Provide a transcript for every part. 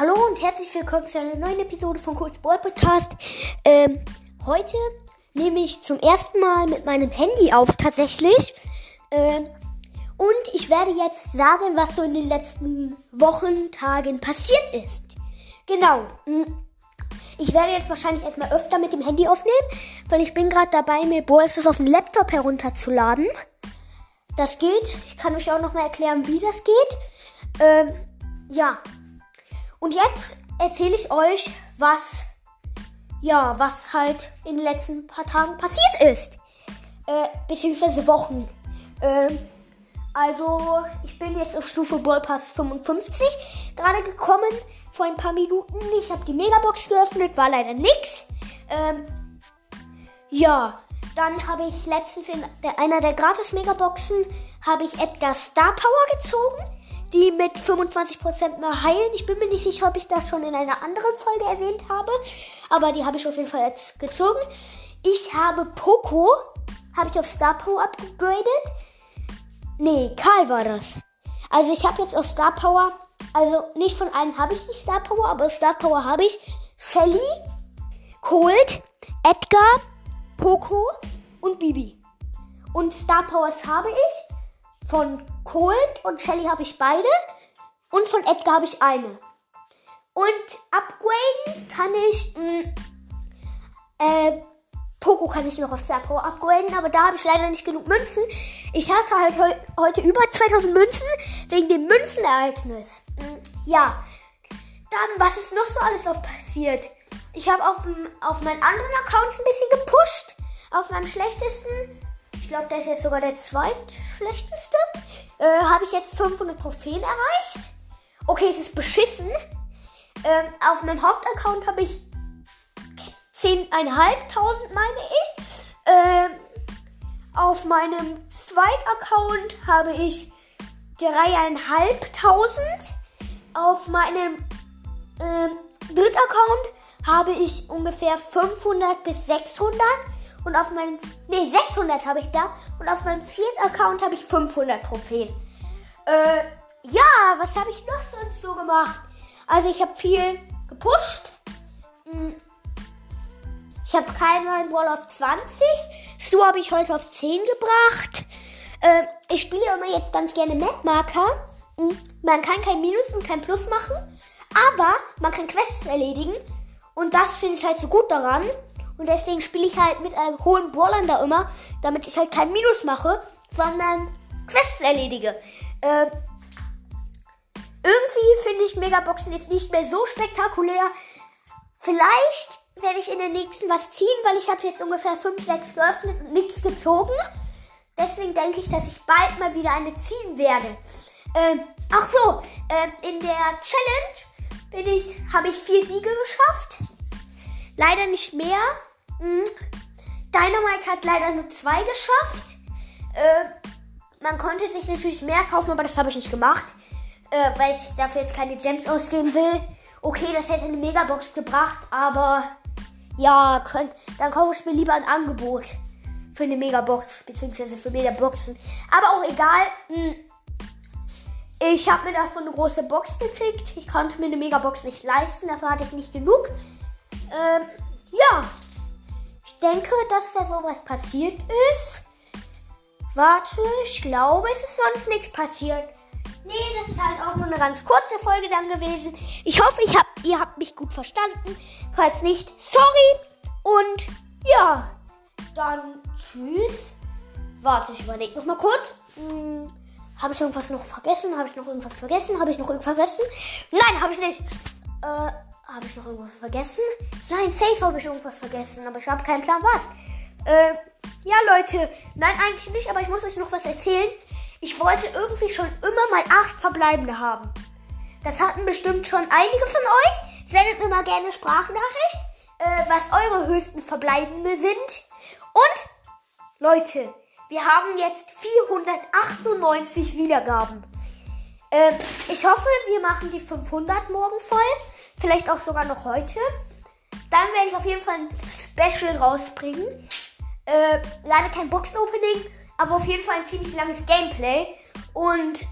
Hallo und herzlich willkommen zu einer neuen Episode von Kurz Ball Podcast. Ähm, heute nehme ich zum ersten Mal mit meinem Handy auf, tatsächlich. Ähm, und ich werde jetzt sagen, was so in den letzten Wochen, Tagen passiert ist. Genau. Hm. Ich werde jetzt wahrscheinlich erstmal öfter mit dem Handy aufnehmen, weil ich bin gerade dabei, mir Ballstars auf den Laptop herunterzuladen. Das geht. Ich kann euch auch nochmal erklären, wie das geht. Ähm, ja. Und jetzt erzähle ich euch, was, ja, was halt in den letzten paar Tagen passiert ist. Äh, beziehungsweise Wochen. Ähm, also, ich bin jetzt auf Stufe Ballpass 55 gerade gekommen vor ein paar Minuten. Ich habe die Megabox geöffnet, war leider nix. Ähm, ja, dann habe ich letztens in der, einer der Gratis-Megaboxen habe ich Edgar Star Power gezogen, die mit 25% mehr heilen. Ich bin mir nicht sicher, ob ich das schon in einer anderen Folge erwähnt habe, aber die habe ich auf jeden Fall jetzt gezogen. Ich habe Poco, habe ich auf Star Power upgradet. Nee, Karl war das. Also ich habe jetzt auf Star Power also nicht von allen habe ich nicht Star Power, aber Star Power habe ich. Shelly, Cold, Edgar, Poco und Bibi. Und Star Powers habe ich. Von Cold und Shelly habe ich beide. Und von Edgar habe ich eine. Und upgraden kann ich. Mh, mm, äh, Poco kann ich noch auf Star upgraden, aber da habe ich leider nicht genug Münzen. Ich hatte halt he heute über 2000 Münzen wegen dem Münzenereignis. Hm, ja. Dann, was ist noch so alles noch passiert? Ich habe auf, auf meinen anderen Accounts ein bisschen gepusht. Auf meinem schlechtesten, ich glaube, der ist jetzt sogar der zweitschlechteste, äh, habe ich jetzt 500 Trophäen erreicht. Okay, es ist beschissen. Ähm, auf meinem Hauptaccount habe ich 10.500 meine ich. Ähm, auf meinem Zweitaccount habe ich 3.500. Auf meinem ähm, Drittaccount habe ich ungefähr 500 bis 600. Und auf meinem, nee, 600 habe ich da. Und auf meinem vierten Account habe ich 500 Trophäen. Äh, ja, was habe ich noch sonst so gemacht? Also ich habe viel gepusht. Hm, ich habe keinen neuen Ball auf 20. Stu habe ich heute auf 10 gebracht. Äh, ich spiele immer jetzt ganz gerne Mapmarker. Hm, man kann kein Minus und kein Plus machen, aber man kann Quests erledigen. Und das finde ich halt so gut daran. Und deswegen spiele ich halt mit einem hohen da immer, damit ich halt kein Minus mache, sondern Quests erledige. Äh, irgendwie finde ich Megaboxen jetzt nicht mehr so spektakulär. Vielleicht werde ich in den nächsten was ziehen, weil ich habe jetzt ungefähr 5, 6 geöffnet und nichts gezogen. Deswegen denke ich, dass ich bald mal wieder eine ziehen werde. Ähm, ach so, ähm, in der Challenge ich, habe ich vier Siege geschafft. Leider nicht mehr. Mhm. Dynamite hat leider nur zwei geschafft. Äh, man konnte sich natürlich mehr kaufen, aber das habe ich nicht gemacht, äh, weil ich dafür jetzt keine Gems ausgeben will. Okay, das hätte eine Megabox gebracht, aber ja, könnt, dann kaufe ich mir lieber ein Angebot für eine Megabox, beziehungsweise für Megaboxen. Aber auch egal. Hm. Ich habe mir davon eine große Box gekriegt. Ich konnte mir eine Megabox nicht leisten, dafür hatte ich nicht genug. Ähm, ja. Denke, dass da sowas passiert ist. Warte, ich glaube, es ist sonst nichts passiert. Nee, das ist halt auch nur eine ganz kurze Folge dann gewesen. Ich hoffe, ich hab, ihr habt mich gut verstanden. Falls nicht, sorry. Und ja, dann tschüss. Warte, ich überlege noch mal kurz. Hm, habe ich irgendwas noch vergessen? Habe ich noch irgendwas vergessen? Habe ich noch irgendwas vergessen? Nein, habe ich nicht. Äh, habe ich noch irgendwas vergessen? Nein, safe habe ich irgendwas vergessen, aber ich habe keinen Plan was. Äh, ja, Leute. Nein, eigentlich nicht, aber ich muss euch noch was erzählen. Ich wollte irgendwie schon immer mal acht Verbleibende haben. Das hatten bestimmt schon einige von euch. Sendet mir mal gerne Sprachnachricht, äh, was eure höchsten Verbleibende sind. Und, Leute, wir haben jetzt 498 Wiedergaben. Ähm, ich hoffe, wir machen die 500 morgen voll. Vielleicht auch sogar noch heute. Dann werde ich auf jeden Fall ein Special rausbringen. Äh, leider kein Box-Opening, aber auf jeden Fall ein ziemlich langes Gameplay. Und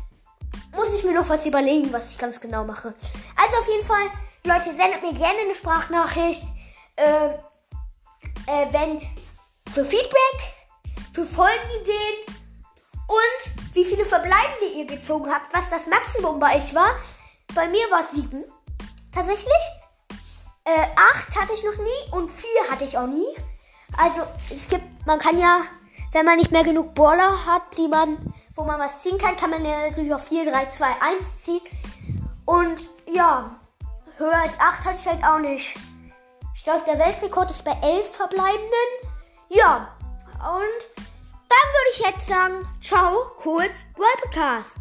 muss ich mir noch was überlegen, was ich ganz genau mache. Also auf jeden Fall, Leute, sendet mir gerne eine Sprachnachricht. Äh, äh, wenn für Feedback, für Folgenideen und wie viele Verbleibende ihr gezogen habt, was das Maximum bei euch war. Bei mir war es sieben. Tatsächlich. Äh, acht hatte ich noch nie und vier hatte ich auch nie. Also es gibt, man kann ja, wenn man nicht mehr genug Baller hat, die man, wo man was ziehen kann, kann man ja natürlich auf 4, 3, 2, 1 ziehen. Und ja, höher als 8 hatte ich halt auch nicht. Ich glaube, der Weltrekord ist bei 11 Verbleibenden. Ja, und dann würde ich jetzt sagen, ciao, kurz, Podcast.